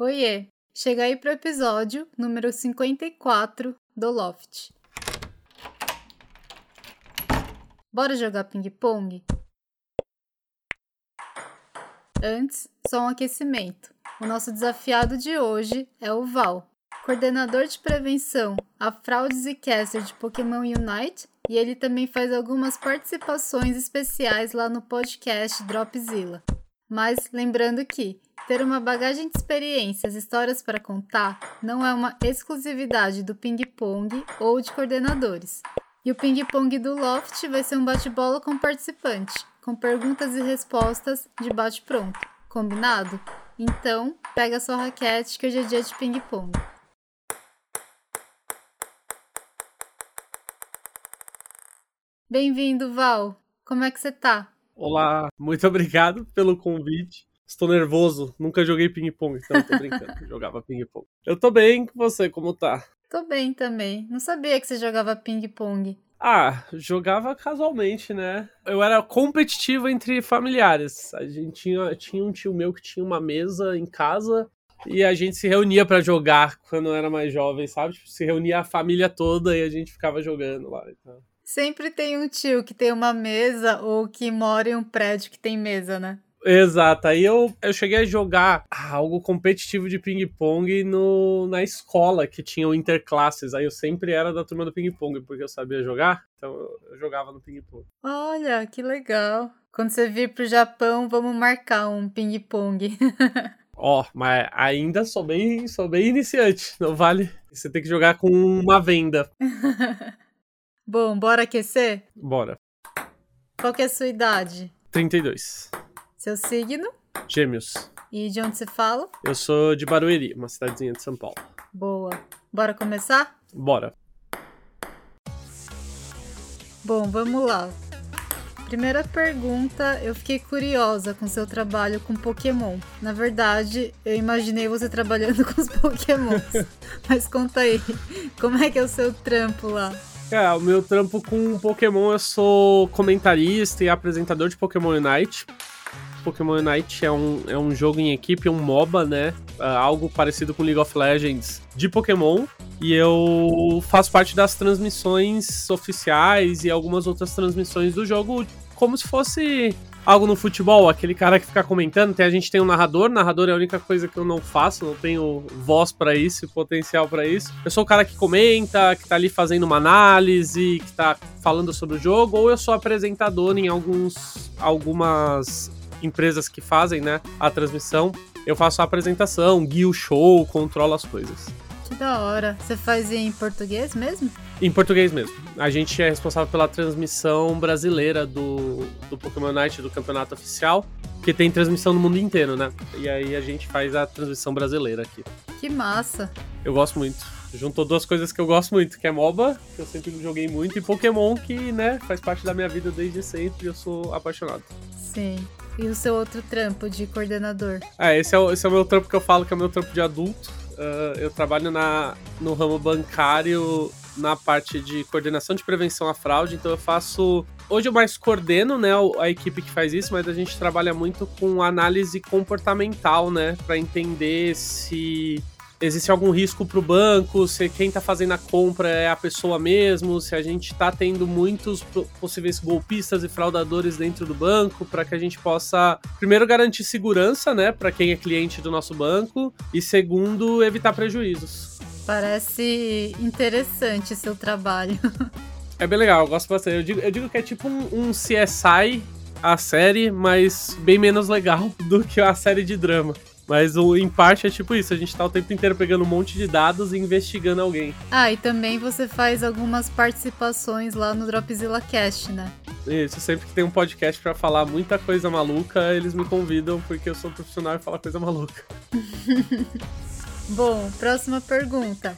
Oiê! Chega aí pro episódio número 54 do Loft. Bora jogar ping-pong? Antes, só um aquecimento. O nosso desafiado de hoje é o Val, coordenador de prevenção a fraudes e caster de Pokémon Unite, e ele também faz algumas participações especiais lá no podcast Dropzilla. Mas lembrando que ter uma bagagem de experiências, histórias para contar, não é uma exclusividade do ping-pong ou de coordenadores. E o ping-pong do Loft vai ser um bate-bola com participante, com perguntas e respostas de bate-pronto. Combinado? Então, pega sua raquete que hoje é dia de ping-pong. Bem-vindo, Val. Como é que você tá? Olá, muito obrigado pelo convite. Estou nervoso, nunca joguei ping-pong, então tô brincando, jogava ping-pong. Eu tô bem com você, como tá? Tô bem também. Não sabia que você jogava ping-pong. Ah, jogava casualmente, né? Eu era competitivo entre familiares. A gente tinha, tinha um tio meu que tinha uma mesa em casa e a gente se reunia para jogar quando eu era mais jovem, sabe? Tipo, se reunia a família toda e a gente ficava jogando lá. Então. Sempre tem um tio que tem uma mesa ou que mora em um prédio que tem mesa, né? Exato, aí eu, eu cheguei a jogar algo competitivo de ping-pong na escola, que tinha o interclasses. Aí eu sempre era da turma do ping-pong, porque eu sabia jogar, então eu jogava no ping-pong. Olha, que legal. Quando você vir pro Japão, vamos marcar um ping-pong. Ó, oh, mas ainda sou bem, sou bem iniciante, não vale? Você tem que jogar com uma venda. Bom, bora aquecer? Bora. Qual que é a sua idade? 32. Seu signo? Gêmeos. E de onde você fala? Eu sou de Barueri, uma cidadezinha de São Paulo. Boa. Bora começar? Bora. Bom, vamos lá. Primeira pergunta, eu fiquei curiosa com seu trabalho com Pokémon. Na verdade, eu imaginei você trabalhando com os Pokémons. Mas conta aí, como é que é o seu trampo lá? É, o meu trampo com Pokémon, eu sou comentarista e apresentador de Pokémon Unite. Pokémon Unite é um, é um jogo em equipe, um MOBA, né? Uh, algo parecido com League of Legends de Pokémon. E eu faço parte das transmissões oficiais e algumas outras transmissões do jogo, como se fosse algo no futebol, aquele cara que fica comentando, tem, a gente tem um narrador, narrador é a única coisa que eu não faço, não tenho voz para isso, potencial para isso. Eu sou o cara que comenta, que tá ali fazendo uma análise, que tá falando sobre o jogo, ou eu sou apresentador em alguns algumas empresas que fazem, né, a transmissão. Eu faço a apresentação, guio o show, controlo as coisas. Que da hora. Você faz em português mesmo? Em português mesmo. A gente é responsável pela transmissão brasileira do, do Pokémon Night, do campeonato oficial, que tem transmissão no mundo inteiro, né? E aí a gente faz a transmissão brasileira aqui. Que massa! Eu gosto muito. Juntou duas coisas que eu gosto muito, que é MOBA, que eu sempre joguei muito, e Pokémon, que, né, faz parte da minha vida desde sempre e eu sou apaixonado. Sim. E o seu outro trampo de coordenador? Ah, esse é o, esse é o meu trampo que eu falo que é o meu trampo de adulto uh, eu trabalho na, no ramo bancário na parte de coordenação de prevenção à fraude, então eu faço. Hoje eu mais coordeno, né, a equipe que faz isso, mas a gente trabalha muito com análise comportamental, né, para entender se existe algum risco para o banco, se quem está fazendo a compra é a pessoa mesmo, se a gente está tendo muitos possíveis golpistas e fraudadores dentro do banco, para que a gente possa, primeiro, garantir segurança, né, para quem é cliente do nosso banco, e segundo, evitar prejuízos. Parece interessante seu trabalho. É bem legal, eu gosto bastante. Eu digo, eu digo que é tipo um, um CSI a série, mas bem menos legal do que a série de drama. Mas o, em parte é tipo isso, a gente tá o tempo inteiro pegando um monte de dados e investigando alguém. Ah, e também você faz algumas participações lá no Dropzilla Cast, né? Isso, sempre que tem um podcast para falar muita coisa maluca, eles me convidam porque eu sou profissional e falo coisa maluca. Bom, próxima pergunta.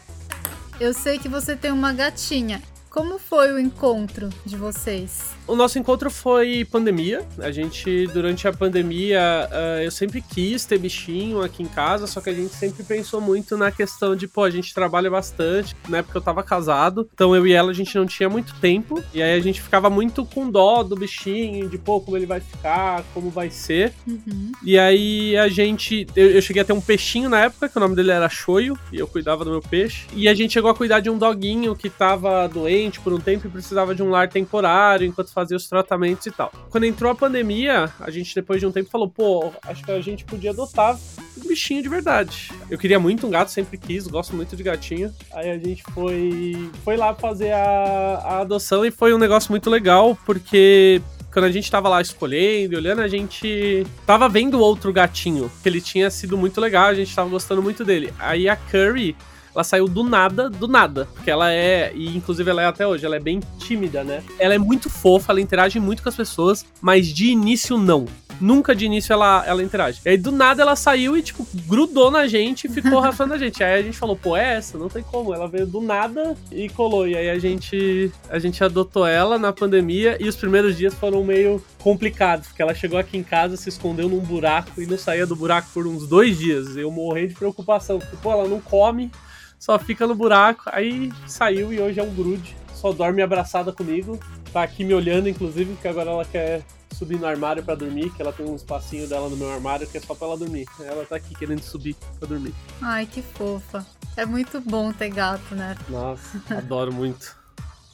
Eu sei que você tem uma gatinha. Como foi o encontro de vocês? O nosso encontro foi pandemia. A gente, durante a pandemia, uh, eu sempre quis ter bichinho aqui em casa, só que a gente sempre pensou muito na questão de, pô, a gente trabalha bastante. Na época eu tava casado, então eu e ela a gente não tinha muito tempo. E aí a gente ficava muito com dó do bichinho, de, pô, como ele vai ficar, como vai ser. Uhum. E aí a gente. Eu, eu, cheguei a ter um peixinho na época, que o nome dele era Choio, e eu cuidava do meu peixe. E a gente chegou a cuidar de um doguinho que tava doente doente por um tempo e precisava de um lar temporário enquanto fazia os tratamentos e tal. Quando entrou a pandemia, a gente depois de um tempo falou, pô, acho que a gente podia adotar um bichinho de verdade. Eu queria muito um gato, sempre quis, gosto muito de gatinho. Aí a gente foi, foi lá fazer a, a adoção e foi um negócio muito legal, porque quando a gente tava lá escolhendo, olhando, a gente tava vendo outro gatinho, que ele tinha sido muito legal, a gente tava gostando muito dele. Aí a Curry ela saiu do nada, do nada. Porque ela é, e inclusive ela é até hoje, ela é bem tímida, né? Ela é muito fofa, ela interage muito com as pessoas, mas de início não. Nunca de início ela, ela interage. E aí do nada ela saiu e, tipo, grudou na gente e ficou rafando a gente. Aí a gente falou, pô, é essa? Não tem como. Ela veio do nada e colou. E aí a gente, a gente adotou ela na pandemia e os primeiros dias foram meio complicados, porque ela chegou aqui em casa, se escondeu num buraco e não saía do buraco por uns dois dias. Eu morri de preocupação, porque, pô, ela não come só fica no buraco. Aí saiu e hoje é um grude. Só dorme abraçada comigo. Tá aqui me olhando, inclusive, porque agora ela quer subir no armário para dormir, que ela tem um espacinho dela no meu armário que é só pra ela dormir. Ela tá aqui querendo subir pra dormir. Ai, que fofa. É muito bom ter gato, né? Nossa, adoro muito.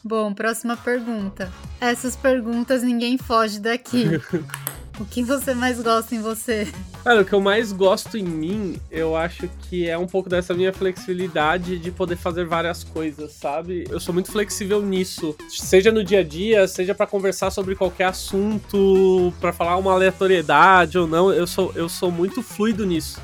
Bom, próxima pergunta. Essas perguntas ninguém foge daqui. O que você mais gosta em você? Cara, o que eu mais gosto em mim, eu acho que é um pouco dessa minha flexibilidade de poder fazer várias coisas, sabe? Eu sou muito flexível nisso, seja no dia a dia, seja para conversar sobre qualquer assunto, para falar uma aleatoriedade ou não, eu sou, eu sou muito fluido nisso.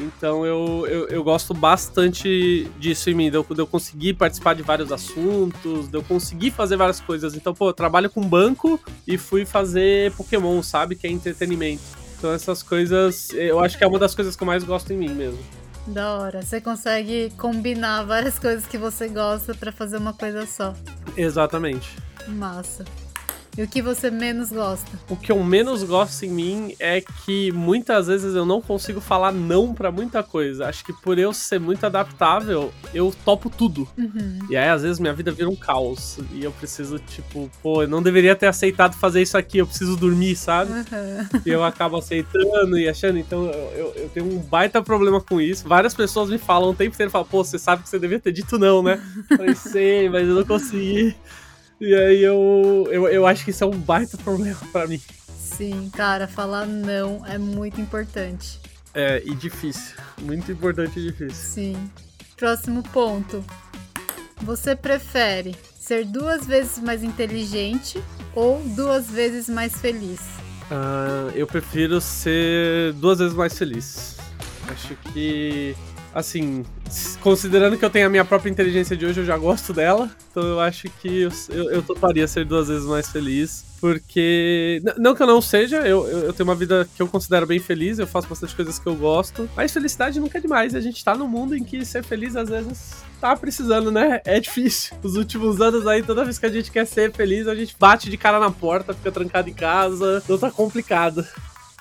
Então eu, eu, eu, gosto bastante disso em mim, de eu, de eu, conseguir participar de vários assuntos, de eu conseguir fazer várias coisas. Então, pô, eu trabalho com banco e fui fazer Pokémon, sabe? Que é entretenimento. Então essas coisas, eu acho que é uma das coisas que eu mais gosto em mim mesmo. Da hora. Você consegue combinar várias coisas que você gosta para fazer uma coisa só. Exatamente. Massa. E o que você menos gosta? O que eu menos gosto em mim é que muitas vezes eu não consigo falar não para muita coisa. Acho que por eu ser muito adaptável, eu topo tudo. Uhum. E aí, às vezes, minha vida vira um caos. E eu preciso, tipo, pô, eu não deveria ter aceitado fazer isso aqui, eu preciso dormir, sabe? Uhum. E eu acabo aceitando e achando. Então, eu, eu, eu, tenho um baita problema com isso. Várias pessoas me falam o tempo inteiro, falam, pô, você sabe que você devia ter dito não, né? Eu falei, sei, mas eu não consegui. E aí eu, eu, eu acho que isso é um baita problema para mim. Sim, cara, falar não é muito importante. É, e difícil. Muito importante e difícil. Sim. Próximo ponto. Você prefere ser duas vezes mais inteligente ou duas vezes mais feliz? Uh, eu prefiro ser duas vezes mais feliz. Acho que assim, considerando que eu tenho a minha própria inteligência de hoje, eu já gosto dela. Então eu acho que eu, eu, eu toparia ser duas vezes mais feliz. Porque. Não que eu não seja, eu, eu, tenho uma vida que eu considero bem feliz, eu faço bastante coisas que eu gosto. Mas felicidade nunca é demais. A gente tá num mundo em que ser feliz às vezes tá precisando, né? É difícil. Os últimos anos aí, toda vez que a gente quer ser feliz, a gente bate de cara na porta, fica trancado em casa. Então tá complicado.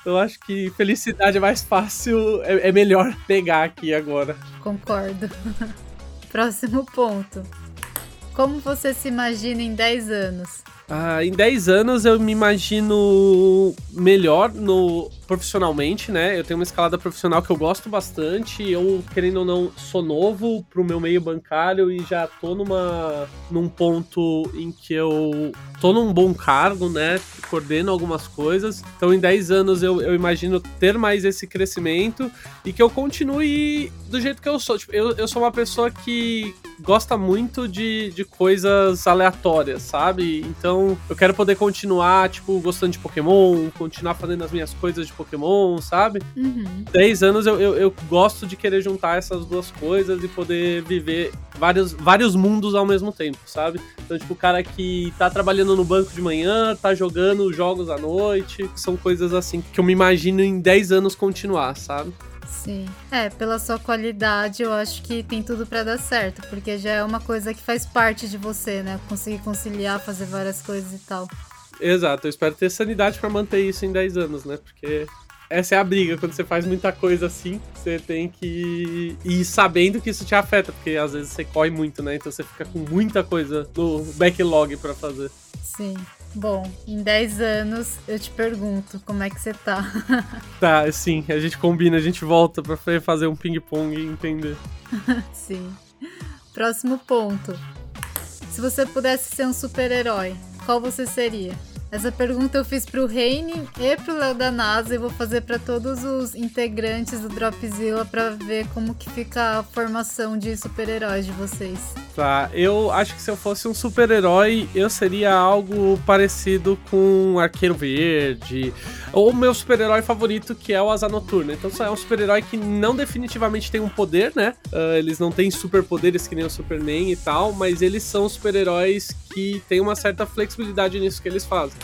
Eu acho que felicidade é mais fácil, é, é melhor pegar aqui agora. Concordo. Próximo ponto. Como você se imagina em 10 anos? Ah, em 10 anos eu me imagino melhor no profissionalmente, né? Eu tenho uma escalada profissional que eu gosto bastante. Eu, querendo ou não, sou novo pro meu meio bancário e já tô numa num ponto em que eu tô num bom cargo, né? Coordeno algumas coisas. Então, em 10 anos eu, eu imagino ter mais esse crescimento e que eu continue do jeito que eu sou. Tipo, eu, eu sou uma pessoa que gosta muito de, de coisas aleatórias, sabe? Então, eu quero poder continuar, tipo, gostando de Pokémon, continuar fazendo as minhas coisas de Pokémon, sabe? Uhum. 10 anos eu, eu, eu, gosto de querer juntar essas duas coisas e poder viver vários, vários mundos ao mesmo tempo, sabe? Então, tipo, o cara que tá trabalhando no banco de manhã, tá jogando jogos à noite, são coisas assim que eu me imagino em 10 anos continuar, sabe? Sim. É, pela sua qualidade, eu acho que tem tudo para dar certo, porque já é uma coisa que faz parte de você, né? Conseguir conciliar, fazer várias coisas e tal. Exato, eu espero ter sanidade para manter isso em 10 anos, né? Porque essa é a briga, quando você faz muita coisa assim, você tem que ir sabendo que isso te afeta, porque às vezes você corre muito, né? Então você fica com muita coisa no backlog para fazer. Sim. Bom, em 10 anos eu te pergunto como é que você tá. tá, sim, a gente combina, a gente volta pra fazer um ping-pong e entender. sim. Próximo ponto. Se você pudesse ser um super-herói, qual você seria? Essa pergunta eu fiz pro Reine e pro Léo da NASA e vou fazer para todos os integrantes do Dropzilla para ver como que fica a formação de super-heróis de vocês. Tá, eu acho que se eu fosse um super-herói, eu seria algo parecido com Arqueiro Verde, ou meu super-herói favorito, que é o Asa Noturna. Então é um super-herói que não definitivamente tem um poder, né? Uh, eles não têm superpoderes que nem o Superman e tal, mas eles são super-heróis que têm uma certa flexibilidade nisso que eles fazem.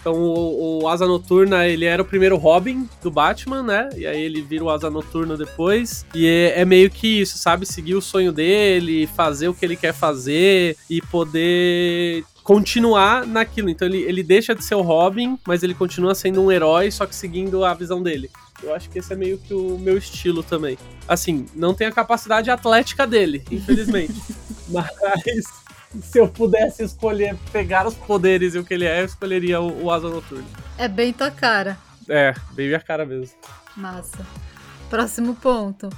Então o, o, Asa Noturna, ele era o primeiro Robin do Batman, né? E aí ele vira o Asa Noturna depois. E é, é, meio que isso, sabe? Seguir o sonho dele, fazer o que ele quer fazer e poder continuar naquilo. Então ele, ele deixa de ser o Robin, mas ele continua sendo um herói, só que seguindo a visão dele. Eu acho que esse é meio que o meu estilo também. Assim, não tem a capacidade atlética dele, infelizmente. mas se eu pudesse escolher pegar os poderes e o que ele é, eu escolheria o, o Asa Noturna. É bem tua cara. É, bem minha cara mesmo. Massa. Próximo ponto.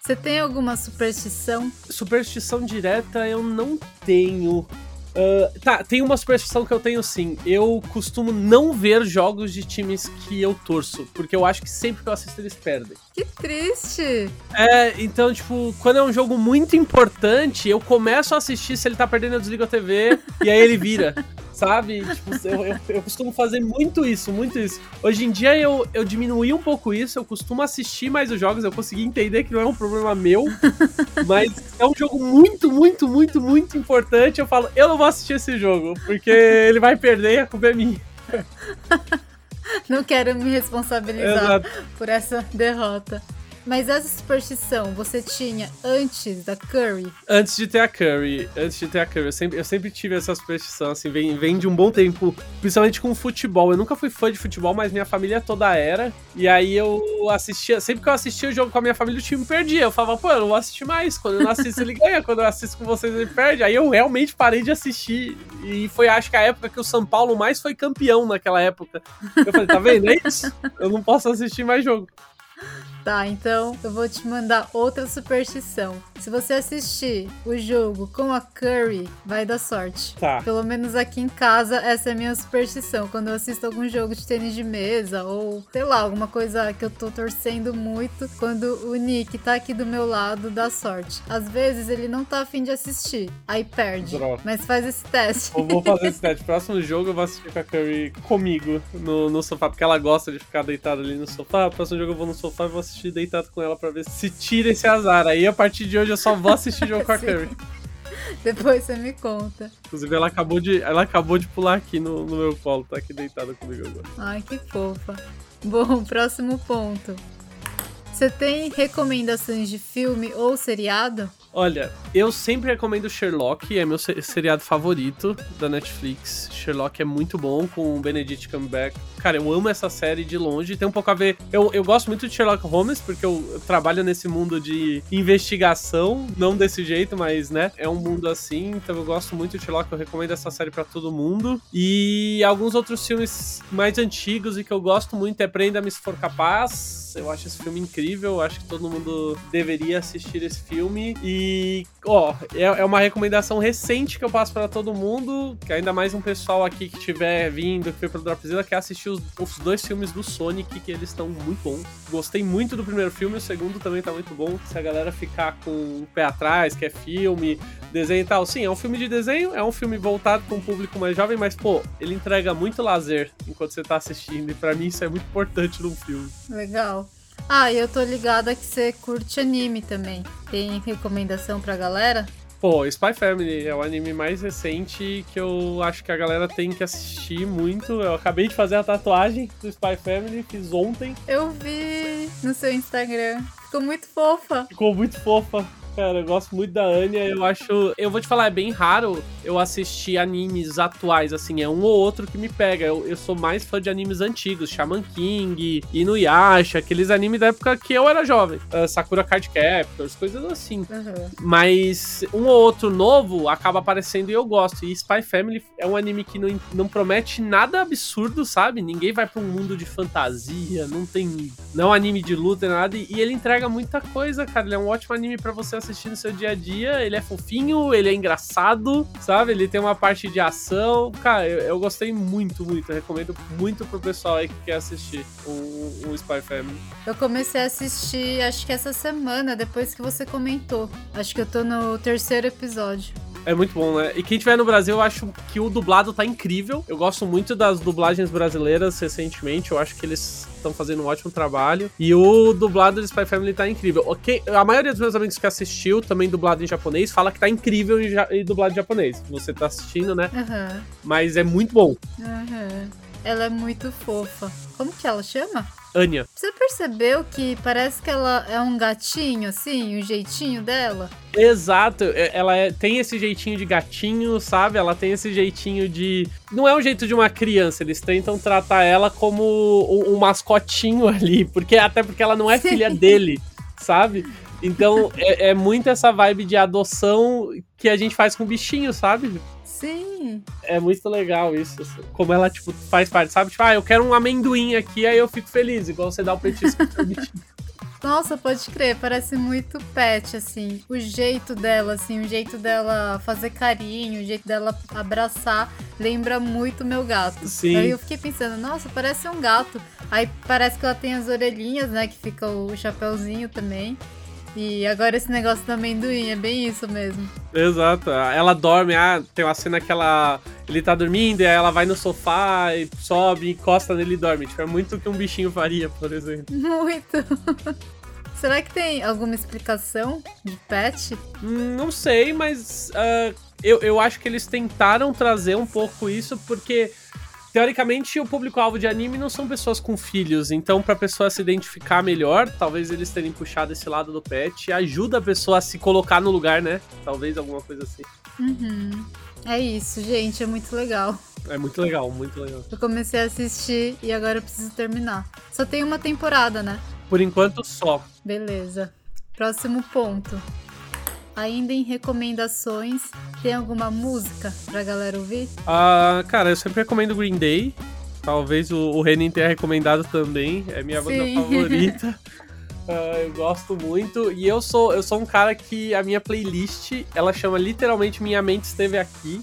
Você tem alguma superstição? Superstição direta eu não tenho. Uh, tá, tem uma superstição que eu tenho sim. Eu costumo não ver jogos de times que eu torço, porque eu acho que sempre que eu assisto eles perdem. Que triste! É, então, tipo, quando é um jogo muito importante, eu começo a assistir, se ele tá perdendo, eu desligo a TV e aí ele vira. sabe? Tipo, eu, eu, eu, costumo fazer muito isso, muito isso. Hoje em dia eu, eu diminuí um pouco isso, eu costumo assistir mais os jogos, eu consegui entender que não é um problema meu, mas é um jogo muito, muito, muito, muito importante. Eu falo, eu não vou assistir esse jogo, porque ele vai perder e a culpa é minha. Não quero me responsabilizar Exato. por essa derrota. Mas essa superstição você tinha antes da Curry? Antes de ter a Curry, antes de ter a Curry, eu sempre, eu sempre tive essa superstição, assim, vem, vem de um bom tempo, principalmente com futebol. Eu nunca fui fã de futebol, mas minha família toda era. E aí eu assistia, sempre que eu assistia o jogo com a minha família, o time perdia. Eu falava, pô, eu não vou assistir mais. Quando eu não assisto, ele ganha. Quando eu assisto com vocês, ele perde. Aí eu realmente parei de assistir. E foi, acho que, a época que o São Paulo mais foi campeão naquela época. Eu falei, tá vendo? É isso. Eu não posso assistir mais jogo. Tá, então eu vou te mandar outra superstição. Se você assistir o jogo com a Curry, vai dar sorte. Tá. Pelo menos aqui em casa, essa é a minha superstição. Quando eu assisto algum jogo de tênis de mesa ou, sei lá, alguma coisa que eu tô torcendo muito, quando o Nick tá aqui do meu lado, dá sorte. Às vezes ele não tá afim de assistir, aí perde. Droga. Mas faz esse teste. Eu vou fazer esse teste. Próximo jogo eu vou assistir com a Curry comigo no, no sofá, porque ela gosta de ficar deitada ali no sofá. Próximo jogo eu vou no sofá e vou assistir deitado com ela pra ver se tira esse azar. Aí a partir de hoje eu só vou assistir jogo com a Curry. Depois você me conta. Inclusive, ela acabou de, ela acabou de pular aqui no, no meu colo, tá aqui deitada comigo agora. Ai, que fofa. Bom, próximo ponto. Você tem recomendações de filme ou seriado? Olha, eu sempre recomendo Sherlock, é meu seriado favorito da Netflix. Sherlock é muito bom com o Benedict Cumberbatch. Cara, eu amo essa série de longe. Tem um pouco a ver. Eu, eu gosto muito de Sherlock Holmes, porque eu, eu trabalho nesse mundo de investigação. Não desse jeito, mas, né? É um mundo assim. Então eu gosto muito de Sherlock. Eu recomendo essa série para todo mundo. E alguns outros filmes mais antigos e que eu gosto muito é Prenda-me se for capaz. Eu acho esse filme incrível. Acho que todo mundo deveria assistir esse filme. E, ó, é, é uma recomendação recente que eu passo para todo mundo. Que ainda mais um pessoal aqui que tiver vindo, que foi pro Dropzilla, que assistiu os, os, dois filmes do Sonic, que eles estão muito bons. Gostei muito do primeiro filme, o segundo também tá muito bom. Se a galera ficar com o pé atrás, que é filme, desenho e tal. Sim, é um filme de desenho, é um filme voltado para um público mais jovem, mas, pô, ele entrega muito lazer enquanto você tá assistindo. E para mim isso é muito importante num filme. Legal. Ah, e eu tô ligada que você curte anime também. Tem recomendação pra galera? Pô, Spy Family é o anime mais recente que eu acho que a galera tem que assistir muito. Eu acabei de fazer a tatuagem do Spy Family, fiz ontem. Eu vi! no seu Instagram. Ficou muito fofa. Ficou muito fofa. Cara, eu gosto muito da Anya. Eu acho. Eu vou te falar, é bem raro eu assistir animes atuais, assim. É um ou outro que me pega. Eu, eu sou mais fã de animes antigos, Shaman King, Inuyasha, aqueles animes da época que eu era jovem. Uh, Sakura Card Captors, coisas assim. Uhum. Mas um ou outro novo acaba aparecendo e eu gosto. E Spy Family é um anime que não, não promete nada absurdo, sabe? Ninguém vai pra um mundo de fantasia, não tem. Não é anime de luta, nada. E ele entrega muita coisa, cara. Ele é um ótimo anime para você assistir no seu dia a dia. Ele é fofinho, ele é engraçado, sabe? Ele tem uma parte de ação. Cara, eu, eu gostei muito, muito. Eu recomendo muito pro pessoal aí que quer assistir o, o Spy Family. Eu comecei a assistir, acho que essa semana, depois que você comentou. Acho que eu tô no terceiro episódio. É muito bom, né? E quem tiver no Brasil, eu acho que o dublado tá incrível. Eu gosto muito das dublagens brasileiras recentemente. Eu acho que eles estão fazendo um ótimo trabalho. E o dublado de Spy Family tá incrível. Ok, a maioria dos meus amigos que assistiu, também dublado em japonês, fala que tá incrível em, ja em dublado em japonês. Você tá assistindo, né? Uhum. Mas é muito bom. Uhum. Ela é muito fofa. Como que ela chama? Anya. Você percebeu que parece que ela é um gatinho, assim, o jeitinho dela? Exato, é, ela é, tem esse jeitinho de gatinho, sabe? Ela tem esse jeitinho de. Não é o jeito de uma criança, eles tentam tratar ela como um, um mascotinho ali, porque até porque ela não é filha dele, sabe? Então é, é muito essa vibe de adoção que a gente faz com bichinho, sabe? Sim. É muito legal isso. Assim. Como ela, tipo, faz parte, sabe? Tipo, ah, eu quero um amendoim aqui, aí eu fico feliz, igual você dá o petisco pro bichinho. Nossa, pode crer, parece muito pet, assim. O jeito dela, assim, o jeito dela fazer carinho, o jeito dela abraçar, lembra muito meu gato. Sim. Aí eu fiquei pensando, nossa, parece um gato. Aí parece que ela tem as orelhinhas, né, que fica o chapéuzinho também. E agora esse negócio do amendoim, é bem isso mesmo. Exato. Ela dorme, ah, tem uma cena que ela. Ele tá dormindo, e aí ela vai no sofá e sobe, encosta nele e dorme. Tipo, é muito o que um bichinho faria, por exemplo. Muito. Será que tem alguma explicação de pet? Hum, não sei, mas uh, eu, eu acho que eles tentaram trazer um pouco isso, porque teoricamente, o público-alvo de anime não são pessoas com filhos, então pra pessoa se identificar melhor, talvez eles terem puxado esse lado do pet, ajuda a pessoa a se colocar no lugar, né? Talvez alguma coisa assim. Uhum. É isso, gente, é muito legal. É muito legal, muito legal. Eu comecei a assistir e agora eu preciso terminar. Só tem uma temporada, né? Por enquanto só. Beleza. Próximo ponto. Ainda em recomendações, tem alguma música pra galera ouvir? Ah, cara, eu sempre recomendo Green Day. Talvez o, o Renin tenha recomendado também. É minha banda favorita. Uh, eu gosto muito. E eu sou, eu sou um cara que a minha playlist, ela chama literalmente Minha Mente Esteve Aqui.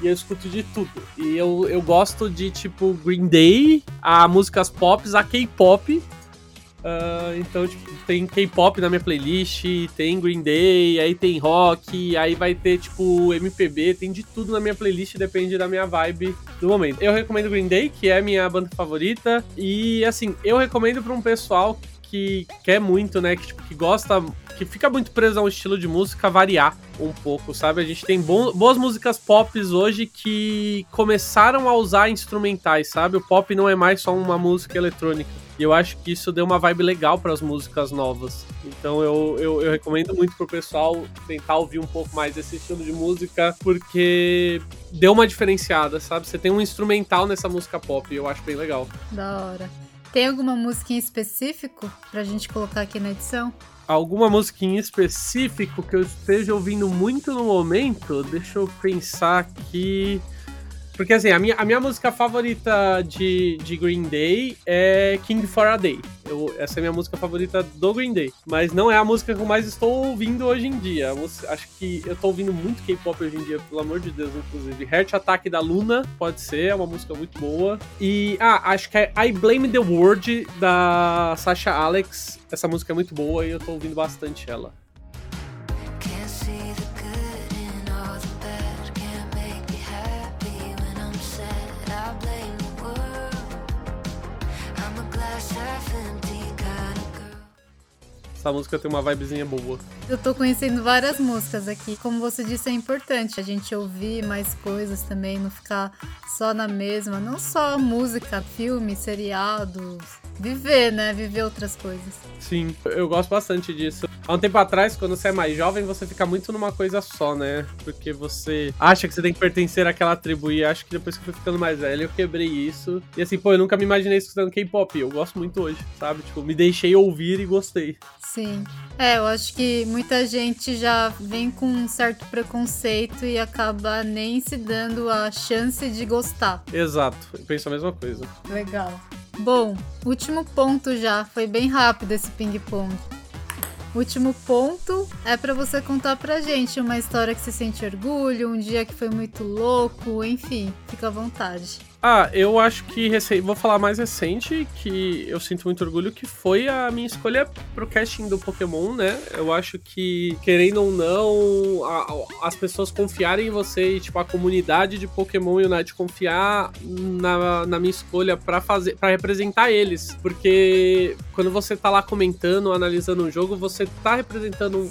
E eu escuto de tudo. E eu, eu gosto de, tipo, Green Day, a músicas pop, a K-pop. Uh, então, tipo, tem K-pop na minha playlist, tem Green Day, aí tem rock, aí vai ter, tipo, MPB, tem de tudo na minha playlist, depende da minha vibe do momento. Eu recomendo Green Day, que é minha banda favorita, e, assim, eu recomendo pra um pessoal que quer muito, né, que, tipo, que gosta, que fica muito preso a um estilo de música, variar um pouco, sabe? A gente tem boas músicas pop hoje que começaram a usar instrumentais, sabe? O pop não é mais só uma música eletrônica. E eu acho que isso deu uma vibe legal para as músicas novas. Então eu, eu, eu, recomendo muito pro pessoal tentar ouvir um pouco mais desse estilo de música, porque deu uma diferenciada, sabe? Você tem um instrumental nessa música pop e eu acho bem legal. Da hora. Tem alguma música em específico pra gente colocar aqui na edição? Alguma música em específico que eu esteja ouvindo muito no momento? Deixa eu pensar aqui. Porque assim, a minha, a minha música favorita de, de Green Day é King for a Day. Eu, essa é a minha música favorita do Green Day. Mas não é a música que eu mais estou ouvindo hoje em dia. Música, acho que eu estou ouvindo muito K-pop hoje em dia, pelo amor de Deus, inclusive. Heart Attack da Luna, pode ser, é uma música muito boa. E, ah, acho que é I Blame the World da Sasha Alex. Essa música é muito boa e eu estou ouvindo bastante ela. Essa música tem uma vibezinha boa. Eu tô conhecendo várias músicas aqui. Como você disse, é importante a gente ouvir mais coisas também, não ficar só na mesma. Não só música, filme, seriados, viver, né? Viver outras coisas. Sim, eu gosto bastante disso. Há um tempo atrás, quando você é mais jovem, você fica muito numa coisa só, né? Porque você acha que você tem que pertencer àquela tribo. E acho que depois que eu fui ficando mais velho, eu quebrei isso. E assim, pô, eu nunca me imaginei escutando K-pop. Eu gosto muito hoje, sabe? Tipo, me deixei ouvir e gostei. Sim. É, eu acho que muita gente já vem com um certo preconceito e acaba nem se dando a chance de gostar. Exato, eu penso a mesma coisa. Legal. Bom, último ponto já, foi bem rápido esse ping-pong. Último ponto é para você contar pra gente uma história que você sente orgulho, um dia que foi muito louco, enfim, fica à vontade. Ah, eu acho que vou falar mais recente, que eu sinto muito orgulho, que foi a minha escolha pro casting do Pokémon, né? Eu acho que, querendo ou não, a, as pessoas confiarem em você e, tipo, a comunidade de Pokémon Unite confiar na, na minha escolha para fazer, para representar eles. Porque quando você tá lá comentando, analisando um jogo, você tá representando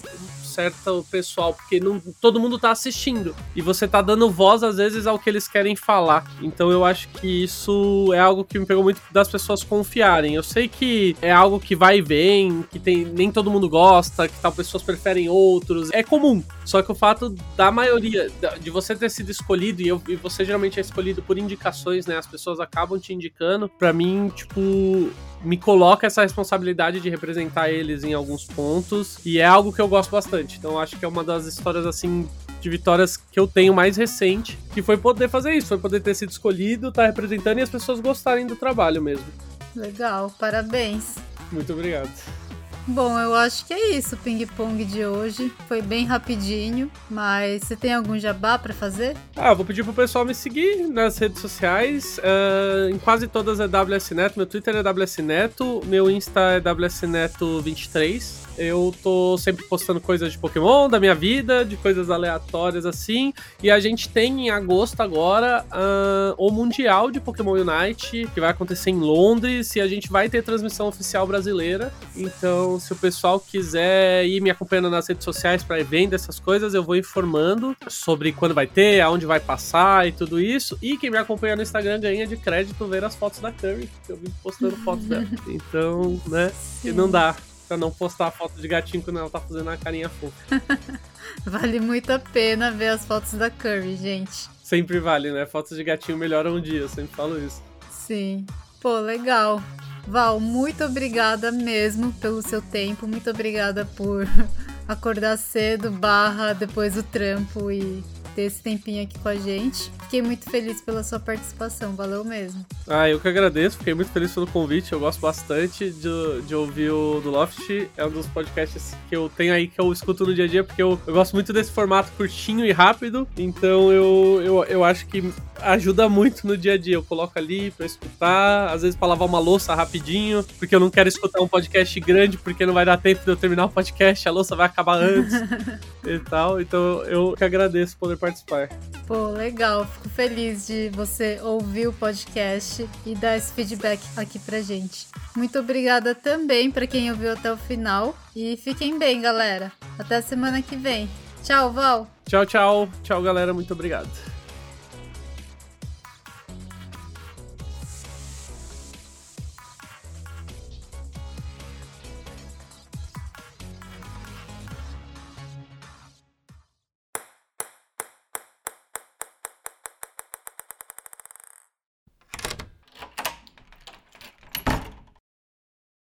certo pessoal, porque não, todo mundo tá assistindo. E você tá dando voz, às vezes, ao que eles querem falar. Então eu acho que isso é algo que me pegou muito das pessoas confiarem. Eu sei que é algo que vai e vem, que tem, nem todo mundo gosta, que tal pessoas preferem outros. É comum. Só que o fato da maioria, de você ter sido escolhido, e, eu, e você geralmente é escolhido por indicações, né? As pessoas acabam te indicando. para mim, tipo, me coloca essa responsabilidade de representar eles em alguns pontos e é algo que eu gosto bastante. Então acho que é uma das histórias assim de vitórias que eu tenho mais recente, que foi poder fazer isso, foi poder ter sido escolhido, estar tá representando e as pessoas gostarem do trabalho mesmo. Legal, parabéns. Muito obrigado. Bom, eu acho que é isso o ping-pong de hoje. Foi bem rapidinho, mas você tem algum jabá para fazer? Ah, vou pedir pro pessoal me seguir nas redes sociais. Uh, em quase todas é WS Neto. Meu Twitter é WS Neto, meu Insta é WS Neto 23. Eu tô sempre postando coisas de Pokémon, da minha vida, de coisas aleatórias assim. E a gente tem em agosto agora uh, o Mundial de Pokémon Unite, que vai acontecer em Londres, e a gente vai ter transmissão oficial brasileira. Então, se o pessoal quiser ir me acompanhando nas redes sociais para evento, essas coisas, eu vou informando sobre quando vai ter, aonde vai passar e tudo isso. E quem me acompanha no Instagram ganha de crédito ver as fotos da Curry, que eu vim postando fotos dela. Então, né, que não dá pra não postar a foto de gatinho quando ela tá fazendo a carinha fofa. vale muito a pena ver as fotos da Curry, gente. Sempre vale, né? Fotos de gatinho melhoram um dia, eu sempre falo isso. Sim. Pô, legal. Val, muito obrigada mesmo pelo seu tempo. Muito obrigada por acordar cedo, barra depois do trampo e ter esse tempinho aqui com a gente. Fiquei muito feliz pela sua participação, valeu mesmo. Ah, eu que agradeço, fiquei muito feliz pelo convite, eu gosto bastante de, de ouvir o do Loft, é um dos podcasts que eu tenho aí que eu escuto no dia a dia, porque eu, eu gosto muito desse formato curtinho e rápido, então eu, eu, eu acho que ajuda muito no dia a dia. Eu coloco ali pra escutar, às vezes pra lavar uma louça rapidinho, porque eu não quero escutar um podcast grande, porque não vai dar tempo de eu terminar o podcast, a louça vai acabar antes e tal. Então eu que agradeço poder participar. Pô, legal. Fico feliz de você ouvir o podcast e dar esse feedback aqui pra gente. Muito obrigada também para quem ouviu até o final. E fiquem bem, galera. Até semana que vem. Tchau, Val. Tchau, tchau. Tchau, galera. Muito obrigado.